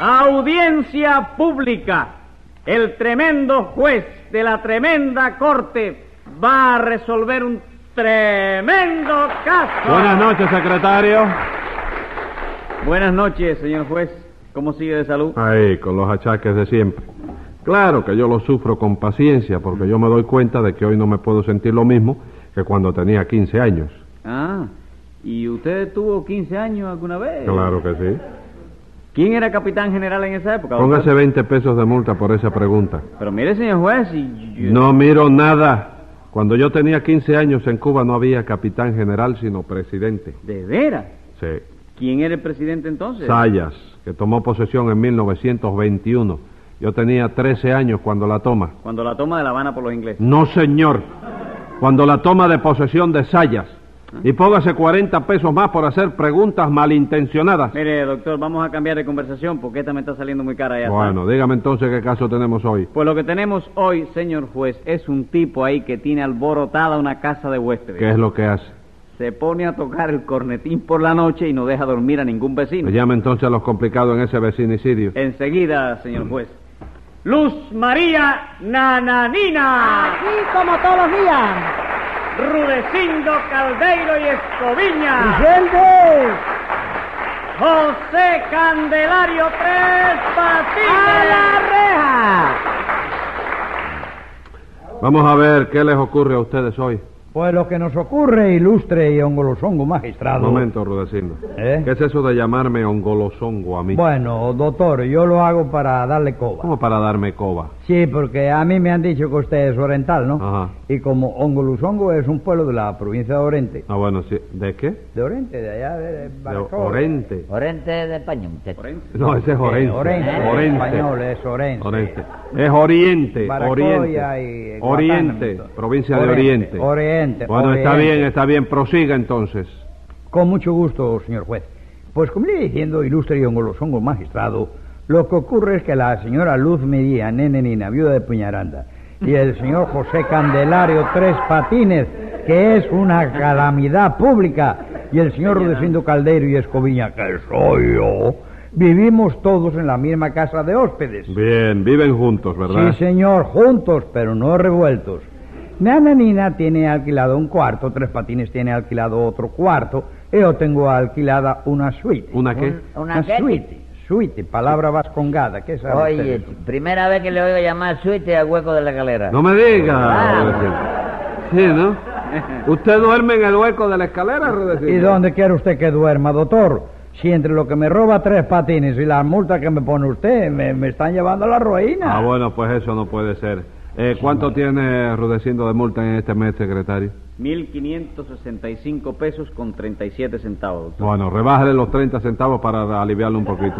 Audiencia pública. El tremendo juez de la tremenda corte va a resolver un tremendo caso. Buenas noches, secretario. Buenas noches, señor juez. ¿Cómo sigue de salud? Ahí, con los achaques de siempre. Claro que yo lo sufro con paciencia porque yo me doy cuenta de que hoy no me puedo sentir lo mismo que cuando tenía 15 años. Ah, ¿y usted tuvo 15 años alguna vez? Claro que sí. ¿Quién era capitán general en esa época? doctor? Póngase 20 pesos de multa por esa pregunta. Pero mire, señor juez, y... yo- No miro nada. Cuando yo tenía 15 años en Cuba no había capitán general sino presidente. ¿De veras? Sí. ¿Quién era el presidente entonces? Sayas, que tomó posesión en 1921. Yo tenía 13 años cuando la toma. Cuando la toma de La Habana por los ingleses. No, señor. Cuando la toma de posesión de Sayas. Y póngase 40 pesos más por hacer preguntas malintencionadas. Mire, doctor, vamos a cambiar de conversación porque esta me está saliendo muy cara ya. Bueno, dígame entonces qué caso tenemos hoy. Pues lo que tenemos hoy, señor juez, es un tipo ahí que tiene alborotada una casa de huéspedes. ¿Qué es lo que hace? Se pone a tocar el cornetín por la noche y no deja dormir a ningún vecino. Me llama entonces a los complicados en ese vecinicidio. Enseguida, señor juez. Luz María Nananina. Aquí como todos los días. Rudecindo Caldeiro y Escoviña. ¡Presente! José Candelario Tres ¡A Patines. la reja! Vamos a ver qué les ocurre a ustedes hoy. Pues lo que nos ocurre, ilustre y ongolosongo magistrado. Un momento, Rudecindo. ¿Eh? ¿Qué es eso de llamarme ongolosongo a mí? Bueno, doctor, yo lo hago para darle coba. ¿Cómo para darme coba? Sí, porque a mí me han dicho que usted es oriental, ¿no? Ajá. Y como Ongolosongo es un pueblo de la provincia de Orente. Ah, bueno, sí. ¿De qué? ¿De Oriente? De allá, de, Baracoa. Orente. Orente de España, muchacho. No, ese es Eh, Orense. Orense, en Orense. español es Orense. Oriente. Es Oriente, Baracoa Oriente. y Oriente, Guantánamo. provincia de Oriente, Oriente. Oriente, Bueno, está Oriente. bien, está bien. Prosiga entonces. Con mucho gusto, señor juez. Pues como le diciendo, ilustre y ongolosongo magistrado, lo que ocurre es que la señora Luz Medía, nene nina, viuda de Puñaranda, y el señor José Candelario Tres Patines, que es una calamidad pública, y el señor Rudecindo Caldeiro y Escoviña, que soy yo, vivimos todos en la misma casa de hóspedes. Bien, viven juntos, ¿verdad? Sí, señor, juntos, pero no revueltos. Nana Nina tiene alquilado un cuarto, Tres Patines tiene alquilado otro cuarto, yo tengo alquilada una suite. ¿Una qué? ¿Una qué? suite. Suite, palabra vascongada, ¿qué sabe Oye, eso? primera vez que le oigo llamar suite al hueco de la galera. No me diga. Ah. Sí, ¿no? ¿Usted duerme en el hueco de la escalera, Rudecindo? ¿Y dónde quiere usted que duerma, doctor? Si entre lo que me roba Tres Patines y la multa que me pone usted, me, me están llevando a la ruina. Ah, bueno, pues eso no puede ser. Eh, ¿Cuánto tiene Rudecindo de multa en este mes, secretario? 1.565 pesos con 37 centavos, doctor. Bueno, rebájale los 30 centavos para aliviarlo un poquito.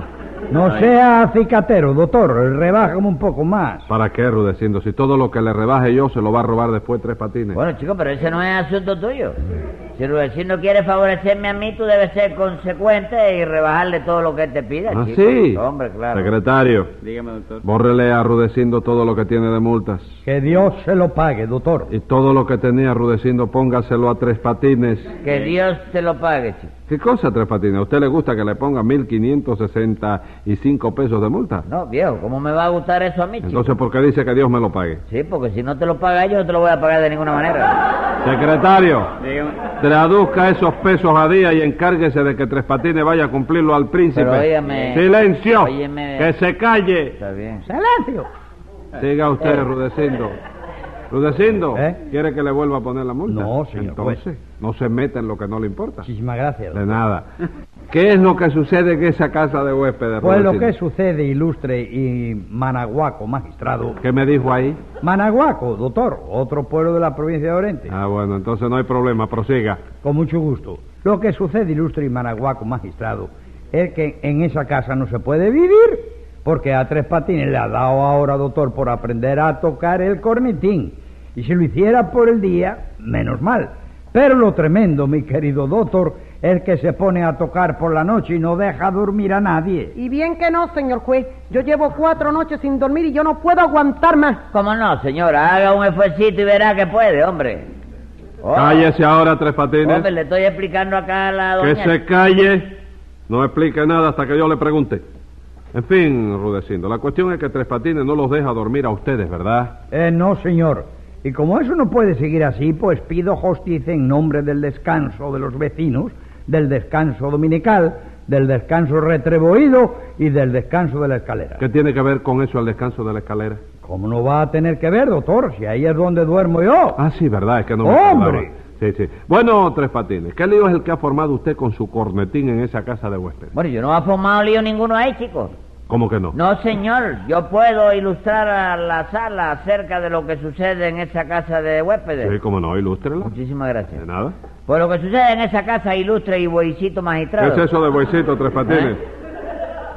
No sea cicatero, doctor, rebájame un poco más. ¿Para qué, Rudecindo? Si todo lo que le rebaje yo se lo va a robar después tres patines. Bueno, chico, pero ese no es asunto tuyo. Si Rudecindo quiere favorecerme a mí, tú debes ser consecuente y rebajarle todo lo que él te pida, ¿Ah, chico. sí? Hombre, claro. Secretario, Dígame, doctor. bórrele a Rudecindo todo lo que tiene de multas. Que Dios se lo pague, doctor. Y todo lo que tenía Rudecindo, póngaselo a tres patines. Que Dios te lo pague, chico. ¿Qué cosa, tres patines? ¿A usted le gusta que le ponga 1.565 pesos de multa? No, viejo, ¿cómo me va a gustar eso a mí, chico? Entonces, ¿por qué dice que Dios me lo pague? Sí, porque si no te lo paga yo, no te lo voy a pagar de ninguna manera. Secretario, Dígame. traduzca esos pesos a día y encárguese de que Tres Patines vaya a cumplirlo al príncipe. Pero óigame- ¡Silencio! óyeme- ¡Que se calle! Está bien. ¡Silencio! Siga usted, Rudecindo. Rudecindo, ¿Eh? ¿quiere que le vuelva a poner la multa? No, señor Entonces, juez. No se meta en lo que no le importa. Muchísimas gracias. De nada. ¿Qué es lo que sucede en esa casa de huéspedes, Pues lo que sucede, ilustre y managuaco, magistrado. ¿Qué me dijo ahí? Managuaco, doctor, otro pueblo de la provincia de Oriente. Ah, bueno, entonces no hay problema, prosiga. Con mucho gusto. Lo que sucede, ilustre y managuaco, magistrado, es que en esa casa no se puede vivir. Porque a Tres Patines le ha dado ahora, doctor, por aprender a tocar el cornetín. Y si lo hiciera por el día, menos mal. Pero lo tremendo, mi querido doctor, es que se pone a tocar por la noche y no deja dormir a nadie. Y bien que no, señor juez. Yo llevo cuatro noches sin dormir y yo no puedo aguantar más. ¿Cómo no, señora? Haga un esfuercito y verá que puede, hombre. Oh, Cállese ahora, Tres Patines. Hombre, le estoy explicando acá a la Que doña. se calle. No explique nada hasta que yo le pregunte. En fin, Rudecindo, la cuestión es que Tres Patines no los deja dormir a ustedes, ¿verdad? Eh, no, señor. Y como eso no puede seguir así, pues pido justicia en nombre del descanso de los vecinos, del descanso dominical, del descanso retribuido y del descanso de la escalera. ¿Qué tiene que ver con eso el descanso de la escalera? ¿Cómo no va a tener que ver, doctor? Si ahí es donde duermo yo. Ah, sí, verdad, es que no me ¡Hombre! acordaba. Sí, sí. Bueno, Tres Patines, ¿qué lío es el que ha formado usted con su cornetín en esa casa de huéspedes? Bueno, yo no he formado lío ninguno ahí, chicos. ¿Cómo que no? No, señor, yo puedo ilustrar a la sala acerca de lo que sucede en esa casa de huéspedes. Sí, cómo no, ilústrela. Muchísimas De gracias. nada. Pues lo que sucede en esa casa ilustre y boicito ¿Qué magistrado. es eso de Boicito, Tres Patines?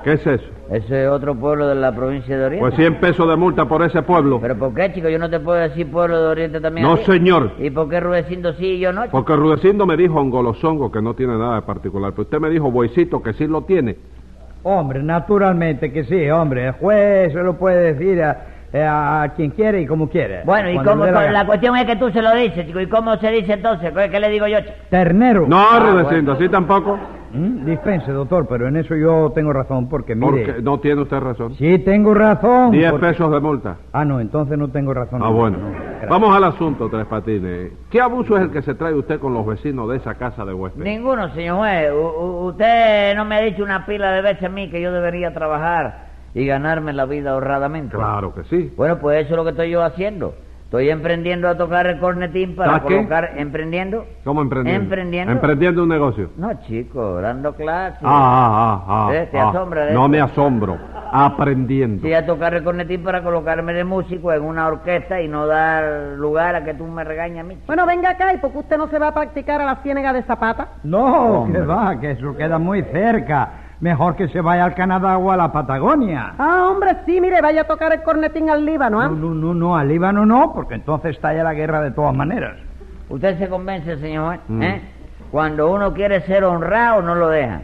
¿Qué es eso? Ese es otro pueblo de la provincia de Oriente. Pues 100 pesos de multa por ese pueblo. ¿Pero por qué, chico? Yo no te puedo decir pueblo de Oriente también. No, señor. ¿Y por qué Rudecindo sí y yo no? chico? Porque Rudecindo me dijo Angolosongo que no tiene nada de particular. Pero usted me dijo Boicito que sí lo tiene. Hombre, naturalmente que sí, hombre. El juez se lo puede decir a, a quien quiere y como quiere. Bueno, y cómo, la la cuestión es que tú se lo dices, chico. ¿Y cómo se dice entonces? ¿Qué, qué le digo yo, chico? Ternero. No, Ah, Rudecindo, así tampoco. Mm, Dispense, doctor, pero en eso yo tengo razón, porque mire... Porque no tiene usted razón. Sí, tengo razón. 10 porque- pesos de multa. Ah, no, entonces no tengo razón. Ah, bueno. No, gracias. Vamos al asunto, Tres Patines. ¿Qué abuso es el que se trae usted con los vecinos de esa casa de huéspedes? Ninguno, señor juez. U- usted no me ha dicho una pila de veces a mí que yo debería trabajar y ganarme la vida honradamente. Claro que sí. Bueno, pues eso es lo que estoy yo haciendo. Estoy emprendiendo a tocar el cornetín para colocar... ¿Emprendiendo? ¿Cómo emprendiendo? Emprendiendo. Emprendiendo un negocio. No, chico, dando clases. Ah, ah, ah, ah. Eh, ¿te ah. asombra de No me asombro. Aprendiendo. Sí, a tocar el cornetín para colocarme de músico en una orquesta y no dar lugar a que tú me regañes a mí. Bueno, venga acá, ¿y por qué usted no se va a practicar a la ciénega de Zapata? No, Hombre. que va, que eso queda muy cerca. Mejor que se vaya al Canadá o a la Patagonia. Ah, hombre, sí, mire, vaya a tocar el cornetín al Líbano, ¿ah? No, no, no, no, al Líbano no, porque entonces estalla la guerra de todas maneras. Usted se convence, señor juez, Mm. ¿eh? Cuando uno quiere ser honrado, no lo deja.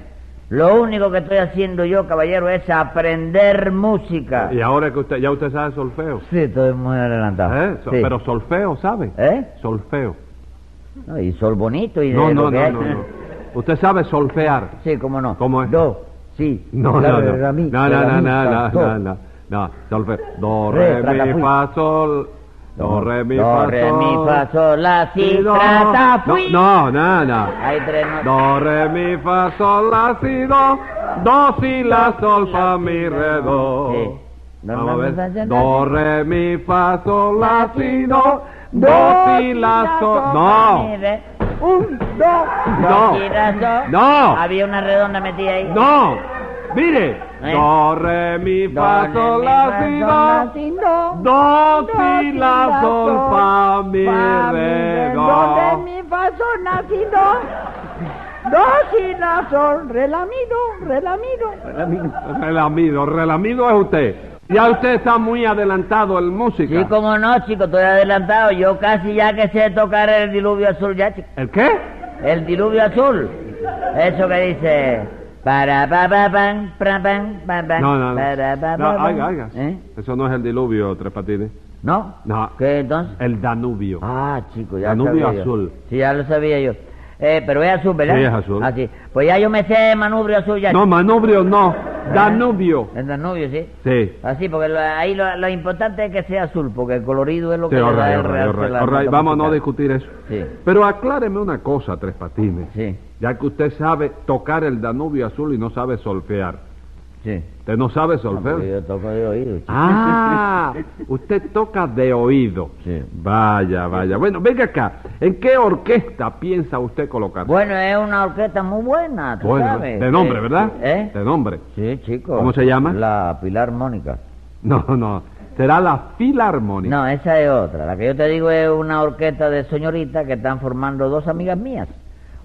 Lo único que estoy haciendo yo, caballero, es aprender música. Y ahora que usted, ya usted sabe solfeo. Sí, estoy muy adelantado. ¿Eh? So- Sí. Pero solfeo, ¿sabe? ¿Eh? Solfeo. No, y sol bonito y de No, lo no, que no, no, no. Usted sabe solfear. Sí, cómo no. ¿Cómo es? Do, sí. No, no, no. re, No, re, no, no, no, no, do. no, no. No, solfeo. Do, Re, re, mi, fa, sol. Do, re, mi, Do, fa, re, sol. mi, fa, sol, la, si, do. tra, ta, fui. No, no, no. Hay tres notas. Do, re, mi, fa, sol, la, si, do. Do, si, la, sol, fa, mi, re, do. Sí. Do, Vamos a re, mi, fa, ver. sol, Do, re, mi, fa, sol, la, si, do. Do, si, la, sol. No. Re. Un, dos, No. Do, si, la, sol. No. Había una redonda metida ahí. No. Mire. ¿Eh? Do, re, mi, fa, re, sol, la, si, do. do. Si, la, sol, fa, mi, re, do. Do, mi, fa, sol, la, si, do. Do, si, la, sol, re, la, mi, do, re, la, mi, do. Relamido, relamido es usted. Ya usted está muy adelantado en música. Sí, como no, chico, estoy adelantado. Yo casi ya que sé tocar el diluvio azul ya, chico. ¿El qué? El diluvio azul. Eso que dice... Para pa pa pan, pra, pan, pa, pan, No, no, no. para, pa, No, oiga, oiga. ¿Eh? Eso no es el diluvio, Tres Patines. ¿No? No. ¿Qué entonces? El Danubio. Ah, chico, ya Danubio sabía yo. azul. Sí, ya lo sabía yo. Eh, pero es azul, ¿verdad? Sí, es azul. Ah, sí. Pues ya yo me sé manubrio azul ya. No, manubrio no. Danubio. El Danubio, sí. Sí. Así, porque lo- ahí lo, lo importante es que sea azul, porque el colorido es lo Sí, que le da el right, real right, Vamos a no discutir eso. Sí, Pero acláreme una cosa, Tres Patines. sí, Ya que usted sabe tocar el Danubio azul y no sabe solfear. Sí. ¿Usted no sabe No, solfear? porque yo toco de oído. chico. Ah, usted toca de oído. Sí. Vaya, vaya. Bueno, venga acá. ¿En qué orquesta piensa usted colocarse? Bueno, es una orquesta muy buena, tú Bueno, sabes. de nombre, Eh, ¿verdad? ¿Eh? De nombre. Sí, chico. ¿Cómo se llama? La Pilar Mónica. No, no. Será la Filarmónica. No, esa es otra. La que yo te digo es una orquesta de señoritas que están formando dos amigas mías.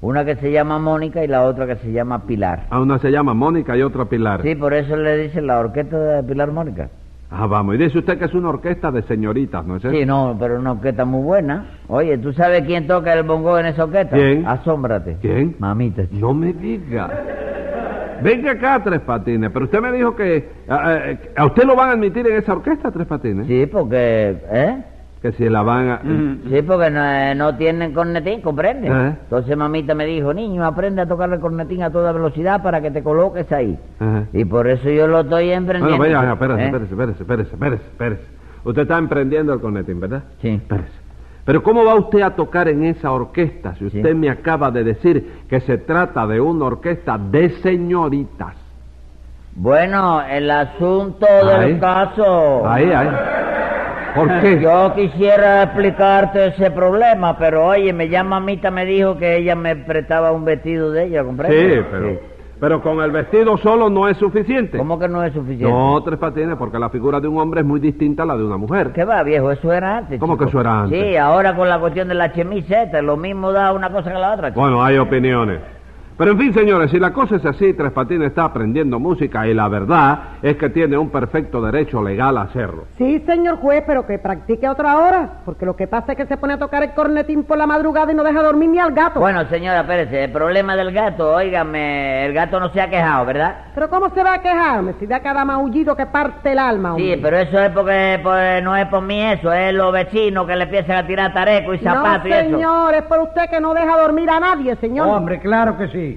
Una que se llama Mónica y la otra que se llama Pilar. Ah, una se llama Mónica y otra Pilar. Sí, por eso le dicen la orquesta de Pilar Mónica. Ah, vamos. Y dice usted que es una orquesta de señoritas, ¿no es eso? Sí, no, pero una orquesta muy buena. Oye, ¿tú sabes quién toca el bongo en esa orquesta? ¿Quién? Asómbrate. ¿Quién? Mamita. chico. No me diga. Venga acá, Tres Patines. Pero usted me dijo que... ¿A, a- a usted lo van a admitir en esa orquesta, Tres Patines? Sí, porque... ¿Eh? Que si la van a... Sí, porque no, eh, no tienen cornetín, ¿comprende? Ajá. Entonces mamita me dijo, niño, aprende a tocar el cornetín a toda velocidad para que te coloques ahí. Ajá. Y por eso yo lo estoy emprendiendo. Bueno, vaya, espérese, ¿eh? espérese, espérese, espérese, espérese, espérese. Usted está emprendiendo el cornetín, ¿verdad? Sí. Espérese. Pero ¿cómo va usted a tocar en esa orquesta si usted Sí. me acaba de decir que se trata de una orquesta de señoritas? Bueno, el asunto Ahí. del caso... Ahí, ahí. ¿Por qué? Yo quisiera explicarte ese problema, pero oye, me llama mamita, me dijo que ella me prestaba un vestido de ella, ¿comprende? Sí, pero, pero con el vestido solo no es suficiente. ¿Cómo que no es suficiente? No, Tres Patines, porque la figura de un hombre es muy distinta a la de una mujer. ¿Qué va, viejo? Eso era antes. ¿Cómo chico. que eso era antes? Sí, ahora con la cuestión de la chemiseta, lo mismo da una cosa que la otra. chico. Bueno, hay opiniones. Pero en fin, señores, si la cosa es así, Tres Patines está aprendiendo música y la verdad es que tiene un perfecto derecho legal a hacerlo. Sí, señor juez, pero que practique a otra hora, porque lo que pasa es que se pone a tocar el cornetín por la madrugada y no deja dormir ni al gato. Bueno, señora, espérese, el problema del gato, óigame, el gato no se ha quejado, ¿verdad? Pero ¿cómo se va a quejarme si da cada maullido que parte el alma, hombre? Sí, pero eso es porque pues, no es por mí eso, es los vecinos que le empiezan a tirar tareco y zapatos no, y eso. señor, es por usted que no deja dormir a nadie, señor. Hombre, claro que sí.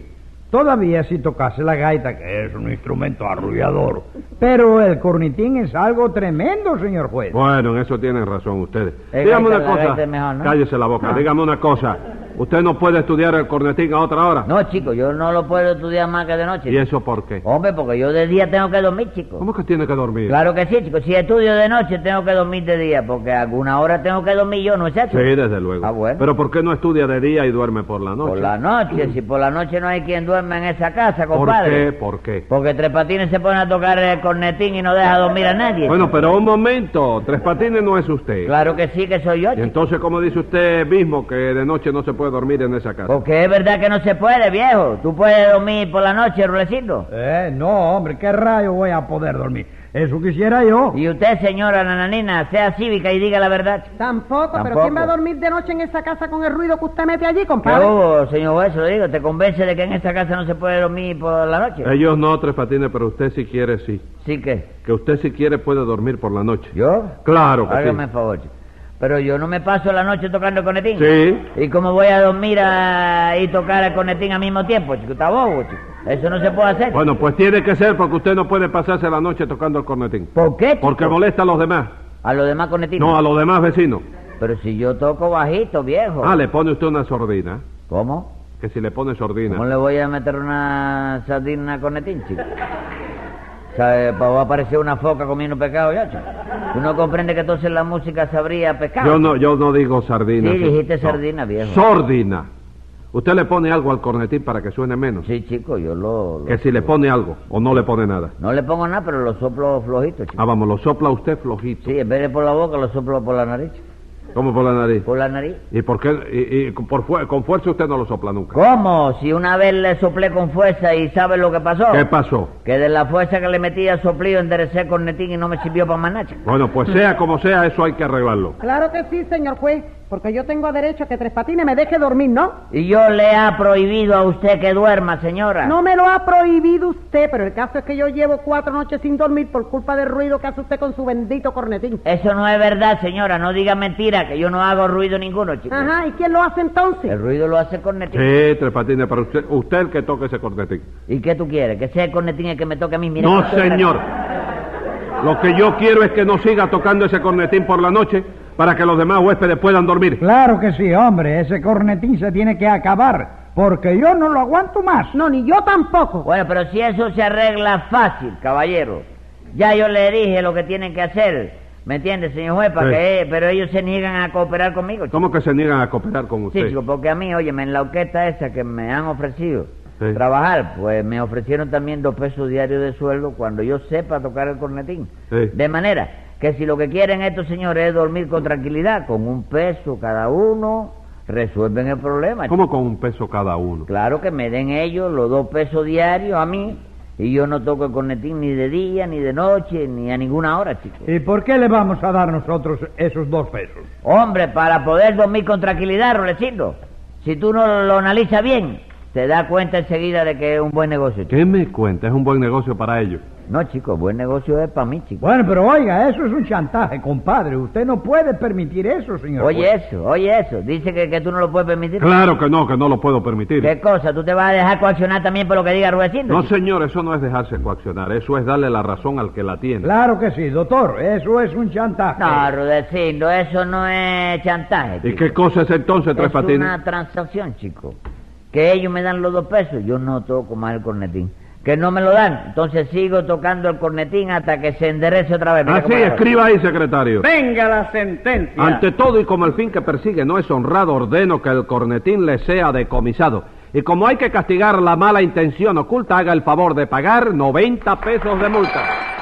Todavía si tocase la gaita, que es un instrumento arrullador. Pero el cornetín es algo tremendo, señor juez. Bueno, en eso tienen razón ustedes. El Dígame gaita- una la cosa. gaita es mejor, ¿no? Cállese la boca. Ah. Dígame una cosa. ¿Usted no puede estudiar el cornetín a otra hora? No, chico, yo no lo puedo estudiar más que de noche. ¿Y eso por qué? Hombre, porque yo de día tengo que dormir, chico. ¿Cómo que tiene que dormir? Claro que sí, chico. Si estudio de noche, tengo que dormir de día, porque alguna hora tengo que dormir yo, ¿no es cierto? Sí, desde luego. Ah, bueno. Pero ¿por qué no estudia de día y duerme por la noche? Por la noche, si por la noche no hay quien duerma en esa casa, ¿Por compadre. qué? ¿Por qué? Porque Tres Patines se pone a tocar el cornetín y no deja dormir a nadie. Bueno, pero un momento. Tres Patines no es usted. Claro que sí, que soy yo, Y entonces, ¿cómo dice usted mismo que de noche no se puede dormir en esa casa? Porque es verdad que no se puede, viejo. Tú puedes dormir por la noche, Rulecito. Eh, no, hombre, ¿qué rayo voy a poder dormir? Eso quisiera yo. Y usted, señora nananina, sea cívica y diga la verdad. Tampoco, pero. ¿quién va a dormir de noche en esa casa con el ruido que usted mete allí, ¿Qué compadre? hubo, señor juez? Lo digo. ¿Te convence de que en esta casa no se puede dormir por la noche? Ellos no, Tres Patines, pero usted si quiere, sí. Sí que. Que usted si quiere puede dormir por la noche. ¿Yo? Claro que Hágame sí. el favor, chico. Pero yo no me paso la noche tocando el conetín. Sí. ¿Y cómo voy a dormir a- y tocar el conetín al mismo tiempo, chico? Está bobo, chico. Eso no se puede hacer. Bueno, pues tiene que ser porque usted no puede pasarse la noche tocando el cornetín. ¿Por qué, chico? Porque molesta a los demás. A los demás conetines. No, a los demás vecinos. Pero si yo toco bajito, viejo. Ah, le pone usted una sordina. ¿Cómo? Que si le pone sordina. ¿Cómo le voy a meter una sardina conetín, chico? Sea, eh, va a aparecer una foca comiendo pescado ya. ¿Tú no comprende que entonces la música sabría pescado? Yo no, yo no digo sardina. Sí, dijiste No. sardina, viejo. Sordina. Usted le pone algo al cornetín para que suene menos. Sí, chico, yo lo... lo- Que si le pone algo o no le pone nada. No le pongo nada, pero lo soplo flojito, chico. Ah, vamos, lo sopla usted flojito. Sí, en vez de por la boca, lo soplo por la nariz. ¿Cómo por la nariz? ¿Por la nariz? ¿Y por qué? Y, por fu- con fuerza usted no lo sopla nunca. ¿Cómo? Si una vez le soplé con fuerza y ¿sabe lo que pasó? ¿Qué pasó? Que de la fuerza que le metía soplido enderecé el cornetín y no me sirvió para chico. Bueno, pues sea como sea, eso hay que arreglarlo. Claro que sí, señor juez, porque yo tengo derecho a que Tres Patines me deje dormir, ¿no? Y yo le ha prohibido a usted que duerma, señora. No me lo ha prohibido usted, pero el caso es que yo llevo cuatro noches sin dormir por culpa del ruido que hace usted con su bendito cornetín. Eso no es verdad, señora. No diga mentira, que yo no hago ruido ninguno, chico. Ajá, ¿y quién lo hace entonces? El ruido lo hace el cornetín. Sí, Tres Patines, pero usted, usted el que toque ese cornetín. ¿Y qué tú quieres? ¿Que sea el cornetín el que me toque a mí? Mira No, señor. Lo que yo quiero es que no siga tocando ese cornetín por la noche para que los demás huéspedes puedan dormir. Claro que sí, hombre, ese cornetín se tiene que acabar, porque yo no lo aguanto más. No, ni yo tampoco. Bueno, pero si eso se arregla fácil, caballero. Ya yo le dije lo que tienen que hacer. ¿Me entiende, señor juez? Para Sí. que, pero ellos se niegan a cooperar conmigo. chico. ¿Cómo que se niegan a cooperar con Sí, usted? chico, porque a mí, oye, en la orquesta esa que me han ofrecido Sí. trabajar, pues me ofrecieron también dos pesos diarios de sueldo cuando yo sepa tocar el cornetín. Sí. De manera que si lo que quieren estos señores es dormir con tranquilidad, con un peso cada uno, resuelven el problema. ¿Cómo con un peso cada uno? Claro que me den ellos los dos pesos diarios a mí y yo no toco el cornetín ni de día, ni de noche, ni a ninguna hora, chico. ¿Y por qué le vamos a dar nosotros esos dos pesos? Hombre, para poder dormir con tranquilidad, Rolecito, si tú no lo analizas bien, te das cuenta enseguida de que es un buen negocio. chico. ¿Qué me cuenta? Es un buen negocio para ellos. No, chico, buen negocio es para mí, chico. Bueno, pero oiga, eso es un chantaje, compadre. Usted no puede permitir eso, señor Oye juez. eso, oye eso. Dice que, que tú no lo puedes permitir. Claro que no, que no lo puedo permitir. ¿Qué cosa? ¿Tú te vas a dejar coaccionar también por lo que diga Rudecindo? No, chico? señor, eso no es dejarse coaccionar, eso es darle la razón al que la tiene. Claro que sí, doctor. Eso es un chantaje. No, Rudecindo, eso no es chantaje. ¿Y qué cosa es entonces, Tres Es Patines? una transacción, chico. Que ellos me dan los dos pesos, yo no toco más el cornetín. Que no me lo dan, entonces sigo tocando el cornetín hasta que se enderece otra vez. Mira Así, escriba ahí, secretario. Venga la sentencia. Ante todo y como el fin que persigue no es honrado, ordeno que el cornetín le sea decomisado. Y como hay que castigar la mala intención oculta, haga el favor de pagar 90 pesos de multa.